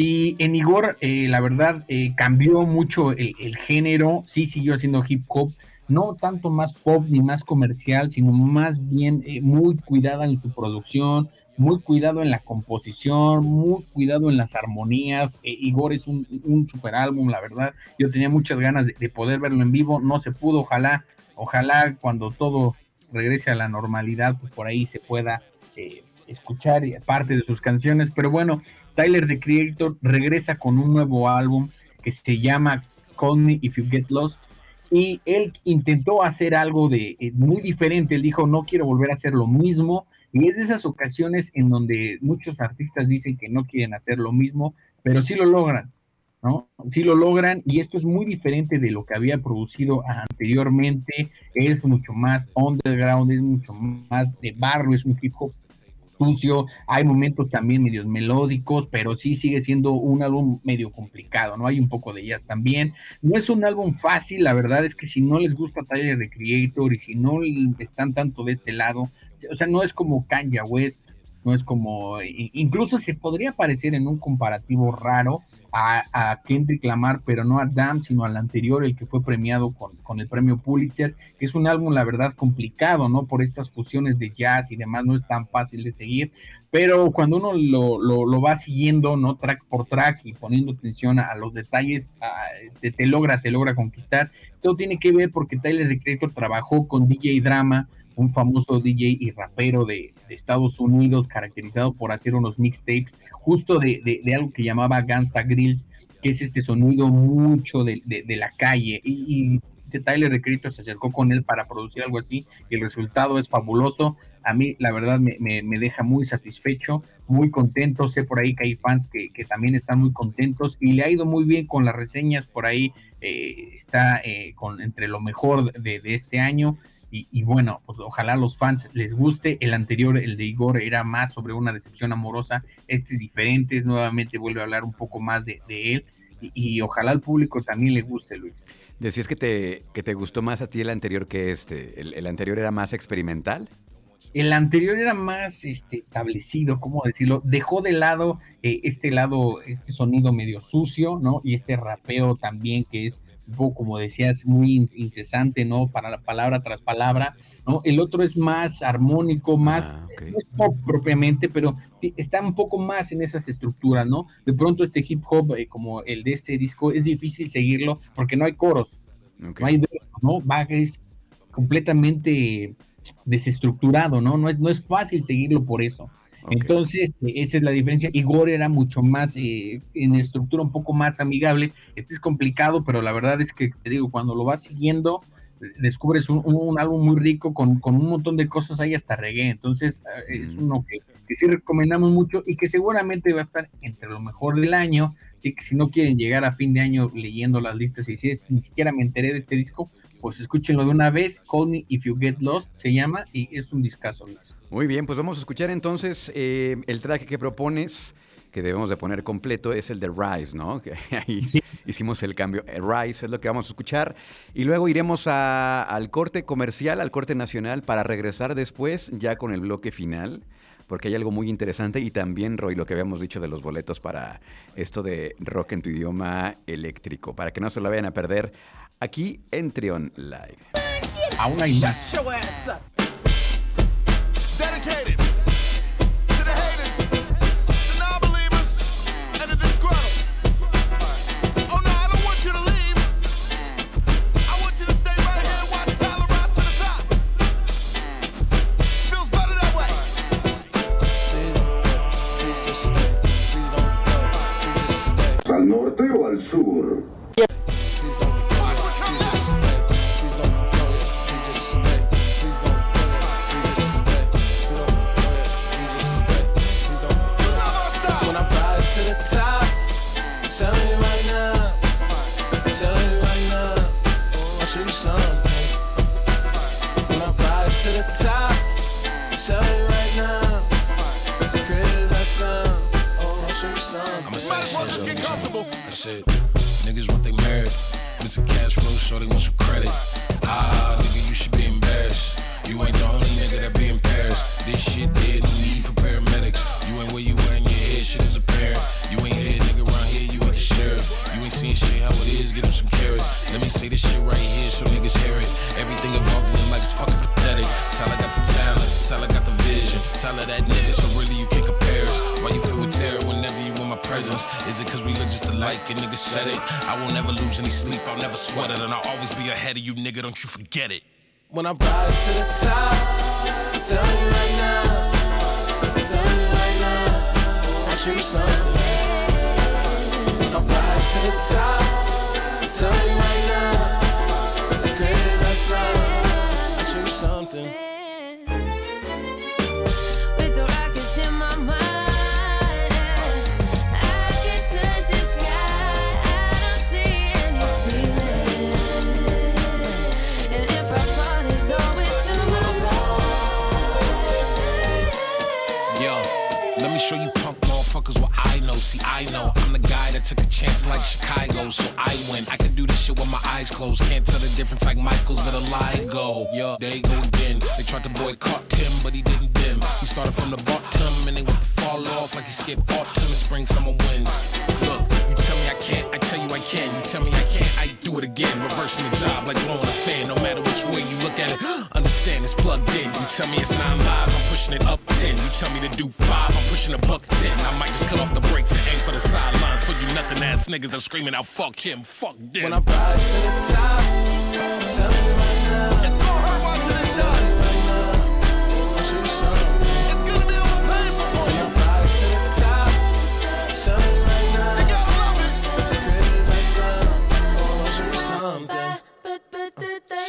y en Igor, eh, la verdad, eh, cambió mucho el, género, sí siguió haciendo hip hop, no tanto más pop ni más comercial, sino más bien eh, muy cuidada en su producción, muy cuidado en la composición, muy cuidado en las armonías. Eh, Igor es un, un super álbum, la verdad. Yo tenía muchas ganas de, de poder verlo en vivo, no se pudo, ojalá, ojalá cuando todo regrese a la normalidad, pues por ahí se pueda eh, escuchar parte de sus canciones. Pero bueno, Tyler the Creator regresa con un nuevo álbum que se llama Call Me If You Get Lost. Y él intentó hacer algo de eh, muy diferente. Él dijo, no quiero volver a hacer lo mismo. Y es de esas ocasiones en donde muchos artistas dicen que no quieren hacer lo mismo, pero sí lo logran, ¿no? Sí lo logran y esto es muy diferente de lo que había producido anteriormente. Es mucho más underground, es mucho más de barrio, es un hip hop sucio, hay momentos también medios melódicos, pero sí sigue siendo un álbum medio complicado, ¿no? Hay un poco de jazz también. No es un álbum fácil, la verdad es que si no les gusta Tyler the Creator y si no están tanto de este lado, o sea, no es como Kanye West, no es como, incluso se podría parecer en un comparativo raro a, a, Kendrick Lamar, pero no a Damn, sino al anterior, el que fue premiado con, el premio Pulitzer, que es un álbum, la verdad, complicado, ¿no? Por estas fusiones de jazz y demás, no es tan fácil de seguir, pero cuando uno lo, va siguiendo, ¿no? Track por track y poniendo atención a, los detalles, a, te, logra, te logra conquistar. Todo tiene que ver porque Tyler the Creator trabajó con DJ Drama, un famoso DJ y rapero de, Estados Unidos, caracterizado por hacer unos mixtapes justo de, de, algo que llamaba Gangsta Grills, que es este sonido mucho de, la calle. Y, y Tyler de Creator se acercó con él para producir algo así, y el resultado es fabuloso. A mí, la verdad, me, me, deja muy satisfecho, muy contento. Sé por ahí que hay fans que, que, también están muy contentos y le ha ido muy bien con las reseñas. Por ahí eh, está eh, con, entre lo mejor de este año. Y, y, bueno, pues ojalá a los fans les guste. El anterior, el de Igor, era más sobre una decepción amorosa. Este es diferente, nuevamente vuelve a hablar un poco más de, de él. Y, y, ojalá al público también le guste, Luis. Decías que te, que te gustó más a ti el anterior que este. ¿El, el anterior era más experimental? El anterior era más este, establecido, ¿cómo decirlo? Dejó de lado eh, este lado, este sonido medio sucio, ¿no? Y este rapeo también que es como decías, muy incesante, ¿no? Para la palabra tras palabra, ¿no? El otro es más armónico, más, ah, okay. no es pop propiamente, pero está un poco más en esas estructuras, ¿no? De pronto este hip hop, eh, como el de este disco, es difícil seguirlo porque no hay coros, okay. no hay versos, ¿no? Va, es completamente desestructurado, ¿no? No es, no es fácil seguirlo por eso. Okay. Entonces, esa es la diferencia. Igor era mucho más, eh, en estructura un poco más amigable. Este es complicado, pero la verdad es que, te digo, cuando lo vas siguiendo, descubres un, un álbum muy rico con, con, un montón de cosas ahí hasta reggae. Entonces, mm. es uno que, que, sí recomendamos mucho y que seguramente va a estar entre lo mejor del año. Así que si no quieren llegar a fin de año leyendo las listas y si es, ni siquiera me enteré de este disco, pues escúchenlo de una vez. Call Me If You Get Lost se llama y es un discazo. Muy bien, pues vamos a escuchar entonces eh, el track que propones. que debemos de poner completo es el de Rise, ¿no? Que ahí Sí. hicimos el cambio. Eh, Rise es lo que vamos a escuchar. Y luego iremos a- al corte comercial, al corte nacional, para regresar después ya con el bloque final. Porque hay algo muy interesante y también, Roy, lo que habíamos dicho de los boletos para esto de rock en tu idioma eléctrico. Para que no se lo vayan a perder aquí en Trion Live. Aún hay más. Vision. Tyler that nigga, so really you can't compare us. Why you feel with terror whenever you in my presence? Is it cause we look just alike and niggas said it? I will never lose any sleep, I'll never sweat it. And I'll always be ahead of you, nigga, don't you forget it. When I rise to the top, tell me right now, tell me right now, I'll show you something. I rise to the top, See, I know I'm the guy that took a chance like Chicago, so I win. I can do this shit with my eyes closed. Can't tell the difference like Michaels with a lie go. Yo, there you go again. They tried to boycott Tim, but he didn't dim. He started from the bottom and they went to fall off like he skipped autumn and spring, summer wins. Look, you tell me I can't, I I can. You tell me I can't, I do it again. Reversing the job like blowing a fan. No matter which way you look at it, understand it's plugged in. You tell me it's nine lives, I'm pushing it up ten. You tell me to do five, I'm pushing a buck ten. I might just cut off the brakes and aim for the sidelines. For you nothing ass niggas that screaming out fuck him, fuck them. When I rise to the top, tell me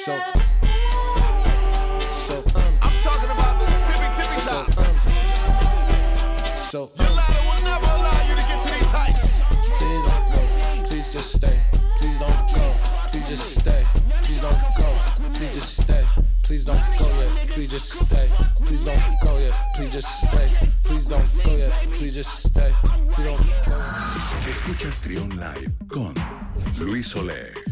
So, so, um, I'm talking about the tippy tippy so, top. um, so, Your um, ladder will never allow you to get to these heights. please don't go. Please just stay. Please don't go. Please just stay. Please don't go. Please just stay. Please don't go yet. Please just stay. Please don't go yet. Please just stay. Please don't go yet. Please just stay. Please don't go yet. Escuchas Trion Live con Luis Oleg.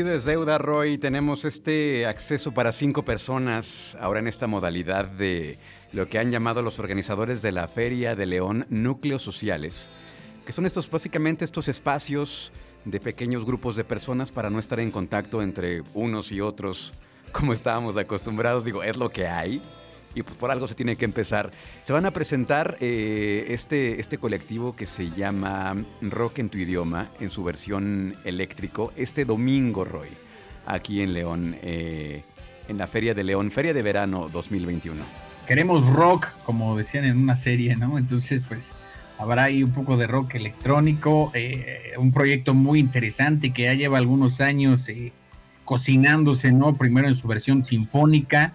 Bueno, y lo prometido es deuda, Roy. Tenemos este acceso para cinco personas ahora en esta modalidad de lo que han llamado los organizadores de la Feria de León Núcleos Sociales, que son estos básicamente estos espacios de pequeños grupos de personas para no estar en contacto entre unos y otros como estábamos acostumbrados. Digo, es lo que hay y pues por algo se tiene que empezar. Se van a presentar eh, este, este colectivo que se llama Rock en tu idioma en su versión eléctrico este domingo, Roy, aquí en León, eh, en la Feria de León, Feria de Verano 2021. Queremos rock, como decían en una serie, ¿no? Entonces, pues habrá ahí un poco de rock electrónico, eh, un proyecto muy interesante que ya lleva algunos años cocinándose, ¿no? Primero en su versión sinfónica,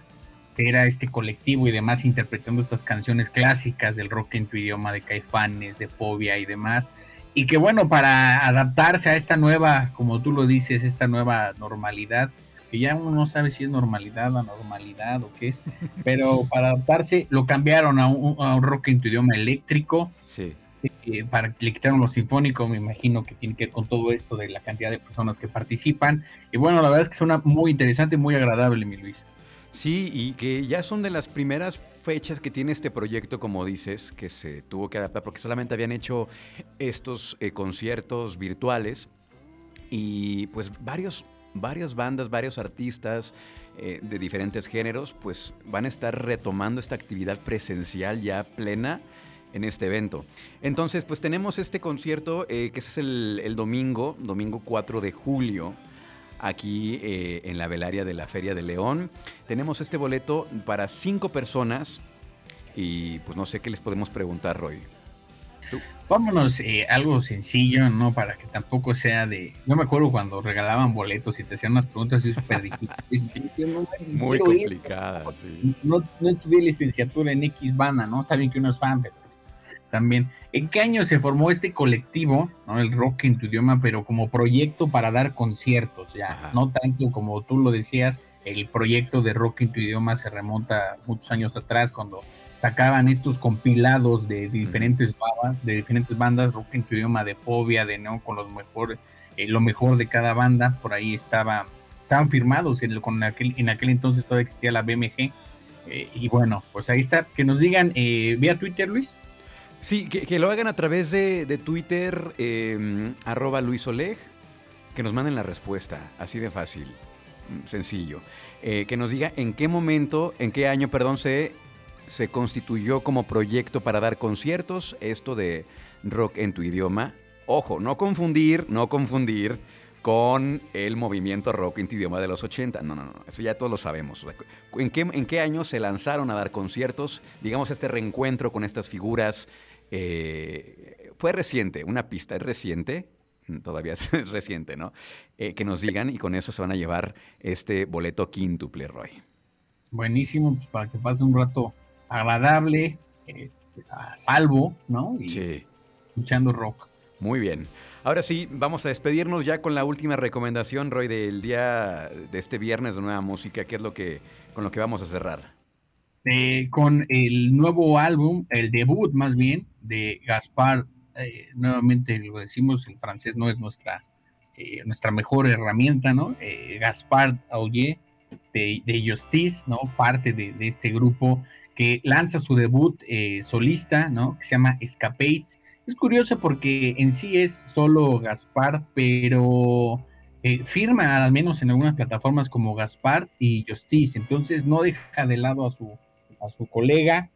era este colectivo y demás interpretando estas canciones clásicas del rock en tu idioma de Caifanes, de Fobia y demás. Y que bueno, para adaptarse a esta nueva, como tú lo dices, esta nueva normalidad, que ya uno no sabe si es normalidad o anormalidad o qué es, pero para adaptarse lo cambiaron a un, a un rock en tu idioma eléctrico. Sí. eh, para le quitaron lo sinfónico, me imagino que tiene que ver con todo esto de la cantidad de personas que participan. Y bueno, la verdad es que suena muy interesante, muy agradable, mi Luis. Sí, y que ya son de las primeras fechas que tiene este proyecto, como dices, que se tuvo que adaptar, porque solamente habían hecho estos eh, conciertos virtuales y pues varios, varias bandas, varios artistas eh, de diferentes géneros, pues van a estar retomando esta actividad presencial ya plena en este evento. Entonces, pues tenemos este concierto eh, que es el, el domingo, domingo 4 de julio, aquí eh, en la velaria de la Feria de León. Tenemos este boleto para cinco personas y pues no sé qué les podemos preguntar, Roy. Vámonos, eh, algo sencillo, ¿no? Para que tampoco sea de. Yo me acuerdo cuando regalaban boletos y te hacían unas preguntas así súper difíciles. No Muy quiero ir, complicada, sí. No, no estudié licenciatura en X banda, ¿no? Está bien que uno es fan, pero también. ¿En qué año se formó este colectivo, ¿no? el rock en tu idioma, pero como proyecto para dar conciertos, ya? Ajá. No tanto como tú lo decías, el proyecto de rock en tu idioma se remonta muchos años atrás cuando sacaban estos compilados de diferentes bandas, de diferentes bandas, rock en tu idioma de fobia, de no con los mejores, eh, lo mejor de cada banda, por ahí estaba, estaban firmados en, el- con aquel, en aquel entonces todavía existía la BMG. eh, y bueno, pues ahí está, que nos digan eh, vía Twitter, Luis. Sí, que, lo hagan a través de, de Twitter, eh, arroba Luis Oleg, que nos manden la respuesta, así de fácil, mm, sencillo. Eh, que nos diga en qué momento, en qué año, perdón, se, se constituyó como proyecto para dar conciertos, esto de rock en tu idioma. Ojo, no confundir, no confundir con el movimiento rock en tu idioma de los 80. No, no, no, eso ya todos lo sabemos. ¿En qué, ¿En qué año se lanzaron a dar conciertos? Digamos, este reencuentro con estas figuras eh, fue reciente, una pista, es reciente, Mm, todavía es reciente, ¿no? Eh, que nos digan y con eso se van a llevar este boleto quíntuple, Roy. Buenísimo, pues para que pase un rato agradable, eh, a salvo, ¿no? Y Sí. escuchando rock. Muy bien. Ahora sí, vamos a despedirnos ya con la última recomendación, Roy, del día de este viernes de nueva música, que es lo que con lo que vamos a cerrar. Eh, con el nuevo álbum, el debut más bien, de Gaspar. eh, nuevamente lo decimos, el francés no es nuestra, eh, nuestra mejor herramienta, ¿no? Eh, Gaspar Augier de, de Justice, ¿no? Parte de, de este grupo que lanza su debut eh, solista, ¿no? Que se llama Escapades. Es curioso porque en sí es solo Gaspar, pero eh, firma al menos en algunas plataformas como Gaspar y Justice, entonces no deja de lado a su, su colega.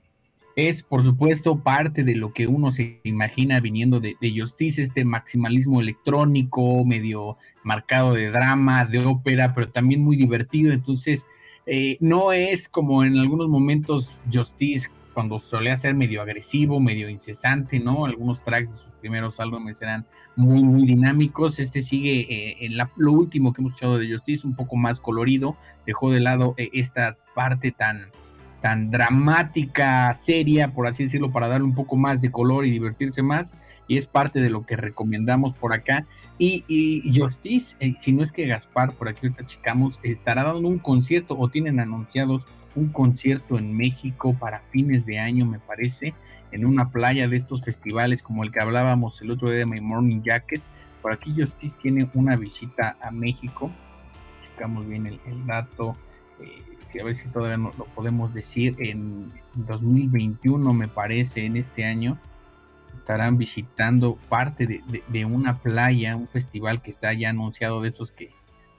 Es, por supuesto, parte de lo que uno se imagina viniendo de, Justice, este maximalismo electrónico, medio marcado de drama, de ópera, pero también muy divertido. Entonces, eh, no es como en algunos momentos Justice, cuando solía ser medio agresivo, medio incesante, ¿no? Algunos tracks de sus primeros álbumes eran muy, muy dinámicos. Este sigue eh, lo último que hemos escuchado de Justice, un poco más colorido. Dejó de lado eh, esta parte tan, tan dramática, seria, por así decirlo, para darle un poco más de color y divertirse más. Y es parte de lo que recomendamos por acá. Y, Justice, eh, si no es que Gaspar, por aquí ahorita checamos, estará dando un concierto o tienen anunciados un concierto en México para fines de año, me parece, en una playa de estos festivales como el que hablábamos el otro día de My Morning Jacket. Por aquí Justice tiene una visita a México. Checamos bien el, el dato. eh, que a ver si todavía no lo podemos decir en 2021 me parece en este año estarán visitando parte de, de- de una playa, un festival que está ya anunciado de esos que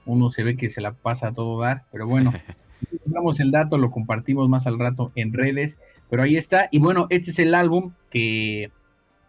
uno se ve que se la pasa a todo dar, pero bueno, damos el dato, lo compartimos más al rato en redes, pero ahí está. Y bueno, este es el álbum que,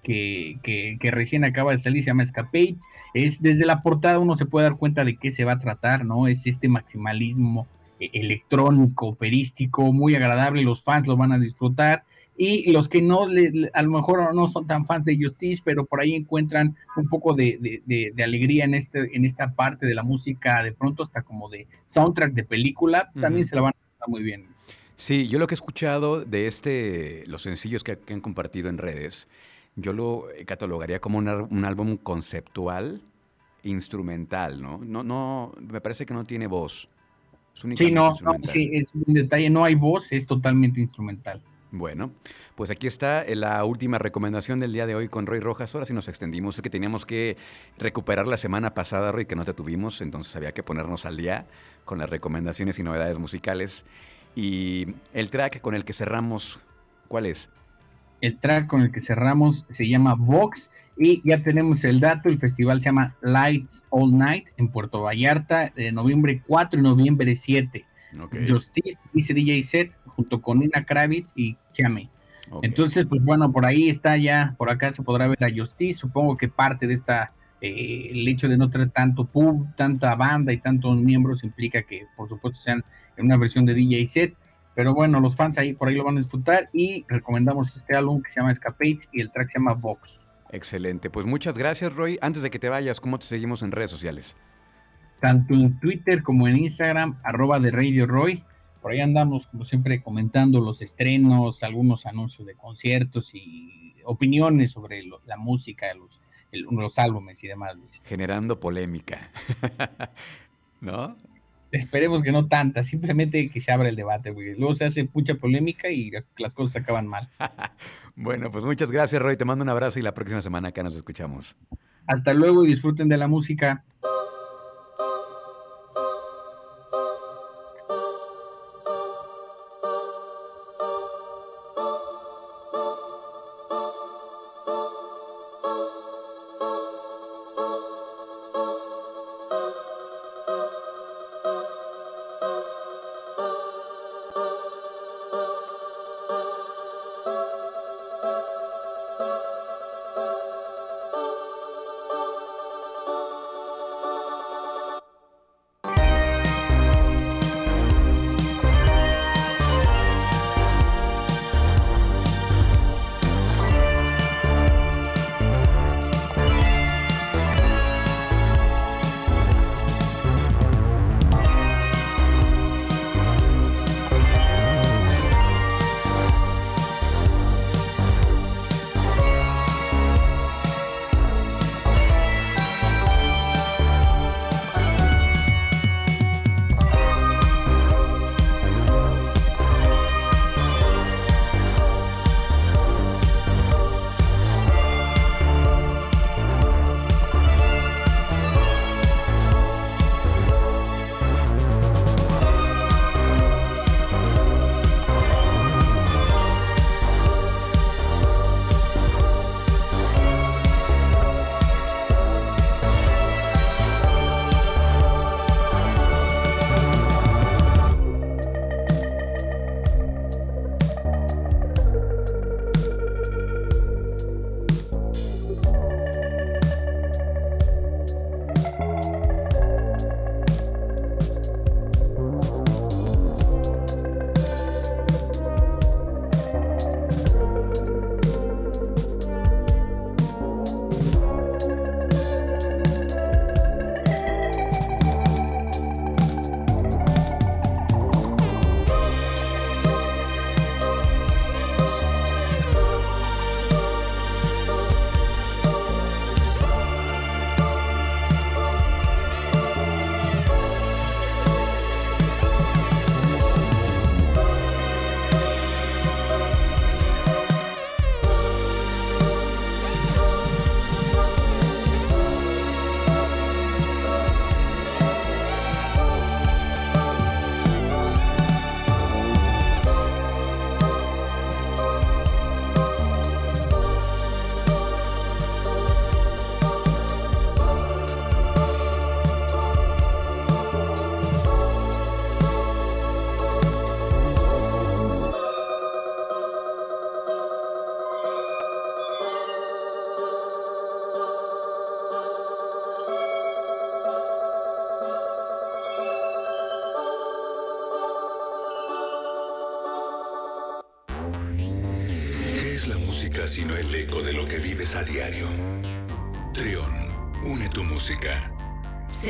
que, que- que recién acaba de salir, se llama Escapades. Es desde la portada uno se puede dar cuenta de qué se va a tratar, ¿no? Es este maximalismo electrónico, operístico, muy agradable, los fans lo van a disfrutar. Y los que no, le- a lo mejor no son tan fans de Justice, pero por ahí encuentran un poco de, de- de- de alegría en, este, en esta parte de la música, de pronto hasta como de soundtrack de película, también se la van a pasar muy bien. Sí, yo lo que he escuchado de este, los sencillos que, que han compartido en redes, yo lo catalogaría como un, un álbum conceptual, instrumental, ¿no? No, no, me parece que no tiene voz. Sí, no, no, sí, es un detalle, no hay voz, es totalmente instrumental. Bueno, pues aquí está eh, la última recomendación del día de hoy con Roy Rojas. Ahora sí nos extendimos, es que teníamos que recuperar la semana pasada, Roy, que no te tuvimos, entonces había que ponernos al día con las recomendaciones y novedades musicales. Y el track con el que cerramos, ¿cuál es? El track con el que cerramos se llama Vox y ya tenemos el dato, el festival se llama Lights All Night en Puerto Vallarta, de noviembre 4 y noviembre 7. Ok, Justice dice DJ Set junto con Nina Kravitz y Chame. Entonces, pues bueno, por ahí está ya, por acá se podrá ver a Justice. Supongo que parte de esta, eh, el hecho de no tener tanto pub, tanta banda y tantos miembros implica que, por supuesto, sean en una versión de DJ set. Pero bueno, los fans ahí por ahí lo van a disfrutar y recomendamos este álbum que se llama Escapades y el track se llama Vox. Excelente, pues muchas gracias, Roy. Antes de que te vayas, ¿cómo te seguimos en redes sociales? Tanto en Twitter como en Instagram, arroba de Radio Roy. Por ahí andamos, como siempre, comentando los estrenos, algunos anuncios de conciertos y opiniones sobre lo- la música, los, el- los álbumes y demás, Luis. Generando polémica. ¿No? Esperemos que no tanta, simplemente que se abra el debate, güey. Luego se hace mucha polémica y las cosas acaban mal. Bueno, pues muchas gracias, Roy. Te mando un abrazo y la próxima semana acá nos escuchamos. Hasta luego y disfruten de la música.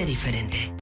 Diferente.